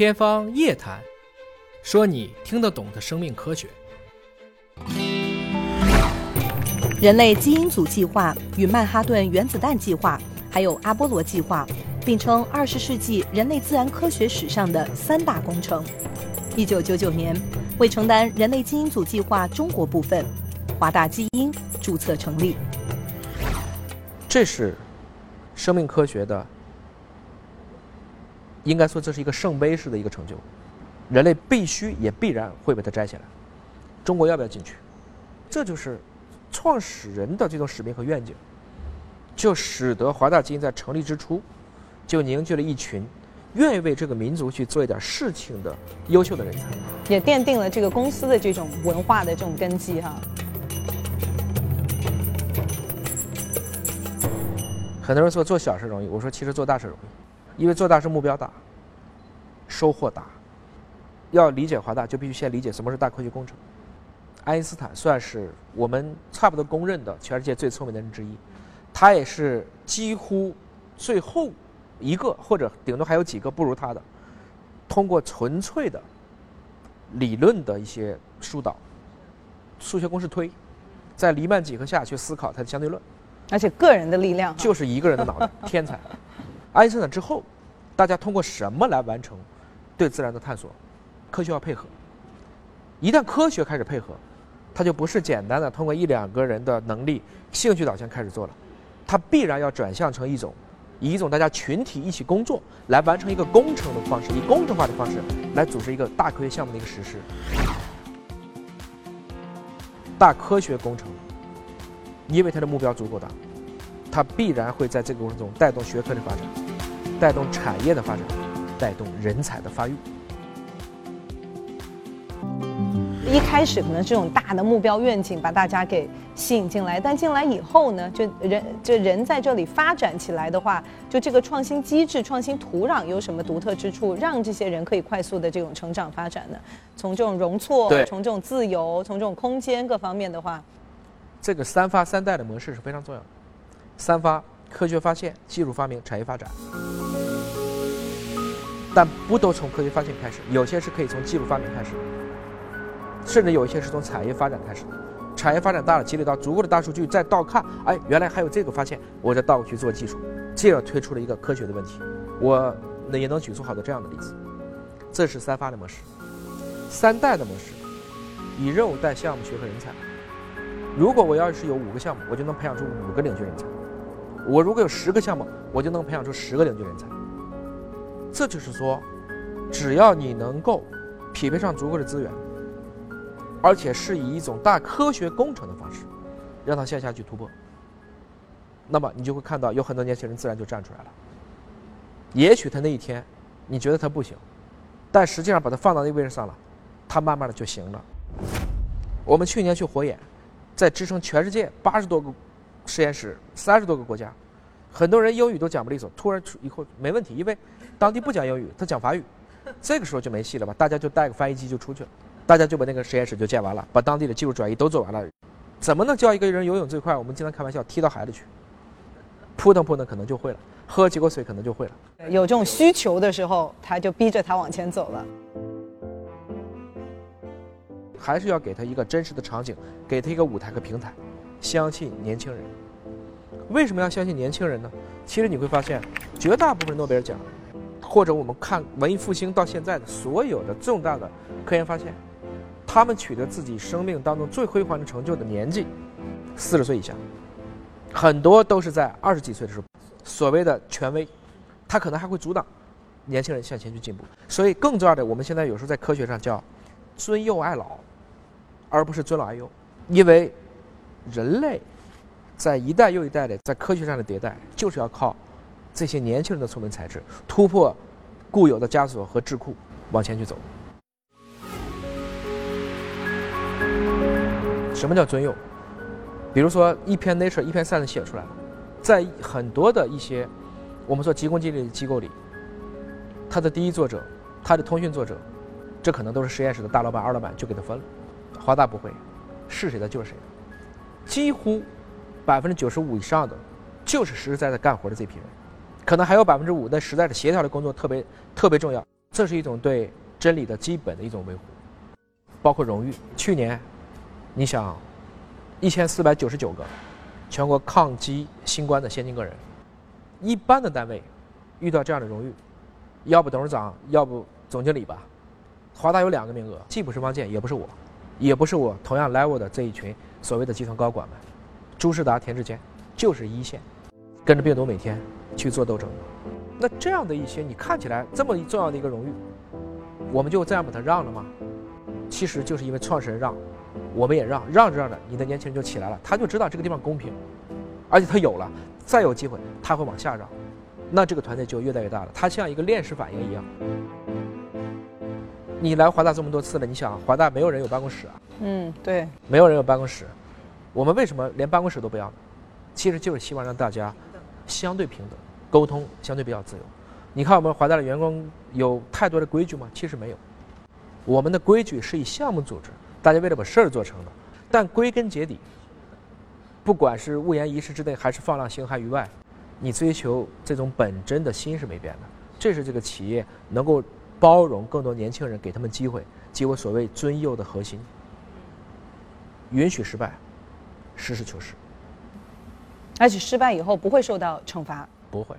天方夜谭，说你听得懂的生命科学。人类基因组计划与曼哈顿原子弹计划，还有阿波罗计划，并称二十世纪人类自然科学史上的三大工程。一九九九年，为承担人类基因组计划中国部分，华大基因注册成立。这是生命科学的，应该说这是一个圣杯式的一个成就，人类必须也必然会被它摘下来。中国要不要进去？这就是创始人的这种使命和愿景，就使得华大基因在成立之初就凝聚了一群愿意为这个民族去做一点事情的优秀的人才，也奠定了这个公司的这种文化的这种根基哈。很多人说做小事容易，我说其实做大事容易，因为做大是目标大，收获大。要理解华大，就必须先理解什么是大科学工程。爱因斯坦算是我们差不多公认的全世界最聪明的人之一，他也是几乎最后一个，或者顶多还有几个不如他的，通过纯粹的理论的一些疏导，数学公式推，在黎曼几何下去思考它的相对论。而且个人的力量就是一个人的脑袋，天才。爱因斯坦之后，大家通过什么来完成对自然的探索？科学要配合。一旦科学开始配合，它就不是简单的通过一两个人的能力、兴趣导向开始做了，它必然要转向成一种以一种大家群体一起工作来完成一个工程的方式，以工程化的方式来组织一个大科学项目的一个实施。大科学工程。因为它的目标足够大，它必然会在这个过程中带动学科的发展，带动产业的发展，带动人才的发育。一开始可能这种大的目标愿景把大家给吸引进来，但进来以后呢，就人就人在这里发展起来的话，就这个创新机制、创新土壤有什么独特之处，让这些人可以快速的这种成长发展呢？从这种容错，从这种自由，从这种空间各方面的话。这个三发三代的模式是非常重要的。三发：科学发现、技术发明、产业发展。但不都从科学发现开始，有些是可以从技术发明开始，甚至有一些是从产业发展开始的。产业发展大了，积累到足够的大数据，再倒看，哎，原来还有这个发现，我再倒过去做技术，进而推出了一个科学的问题。我那也能举出好多这样的例子。这是三发的模式。三代的模式，以任务带项目学和人才。如果我要是有五个项目，我就能培养出五个领军人才；我如果有十个项目，我就能培养出十个领军人才。这就是说，只要你能够匹配上足够的资源，而且是以一种大科学工程的方式，让它向下去突破，那么你就会看到有很多年轻人自然就站出来了。也许他那一天你觉得他不行，但实际上把他放到那个位置上了，他慢慢的就行了。我们去年去火眼。在支撑全世界八十多个实验室、三十多个国家，很多人英语都讲不利索。突然出以后没问题，因为当地不讲英语，他讲法语，这个时候就没戏了吧？大家就带个翻译机就出去了，大家就把那个实验室就建完了，把当地的技术转移都做完了。怎么能教一个人游泳最快？我们经常开玩笑，踢到海里去，扑腾扑腾可能就会了，喝几口水可能就会了。有这种需求的时候，他就逼着他往前走了。还是要给他一个真实的场景，给他一个舞台和平台，相信年轻人。为什么要相信年轻人呢？其实你会发现，绝大部分诺贝尔奖，或者我们看文艺复兴到现在的所有的重大的科研发现，他们取得自己生命当中最辉煌的成就的年纪，四十岁以下，很多都是在二十几岁的时候。所谓的权威，他可能还会阻挡年轻人向前去进步。所以，更重要的，我们现在有时候在科学上叫尊幼爱老。而不是尊老爱幼，因为人类在一代又一代的在科学上的迭代，就是要靠这些年轻人的聪明才智，突破固有的枷锁和智库，往前去走。什么叫尊幼？比如说一篇 Nature、一篇 Science 写出来了，在很多的一些我们说急功近利的机构里，他的第一作者、他的通讯作者，这可能都是实验室的大老板、二老板就给他分了。华大不会，是谁的就是谁的，几乎百分之九十五以上的，就是实实在在干活的这批人，可能还有百分之五，那实在是协调的工作特别特别重要。这是一种对真理的基本的一种维护，包括荣誉。去年，你想，一千四百九十九个全国抗击新冠的先进个人，一般的单位遇到这样的荣誉，要不董事长，要不总经理吧。华大有两个名额，既不是汪建，也不是我，也不是我同样 level 的这一群所谓的集团高管们，朱世达、田志坚就是一线，跟着病毒每天去做斗争。那这样的一些，你看起来这么重要的一个荣誉，我们就这样把它让了吗？其实就是因为创始人让，我们也让，让着让着，你的年轻人就起来了，他就知道这个地方公平，而且他有了，再有机会他会往下让，那这个团队就越来越大了。它像一个链式反应一样。你来华大这么多次了，你想华大没有人有办公室啊？嗯，对，没有人有办公室，我们为什么连办公室都不要呢？其实就是希望让大家相对平等，沟通相对比较自由。你看我们华大的员工有太多的规矩吗？其实没有，我们的规矩是以项目组织，大家为了把事儿做成的。但归根结底，不管是物言一室之内，还是放浪形骸于外，你追求这种本真的心是没变的。这是这个企业能够。包容更多年轻人，给他们机会，即我所谓尊幼的核心。允许失败，实事求是，而且失败以后不会受到惩罚，不会。